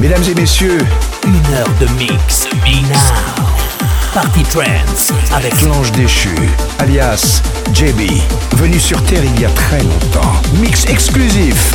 Mesdames et messieurs, une heure de mix. Now. Party Trance avec l'ange déchu, alias JB, venu sur Terre il y a très longtemps. Mix exclusif.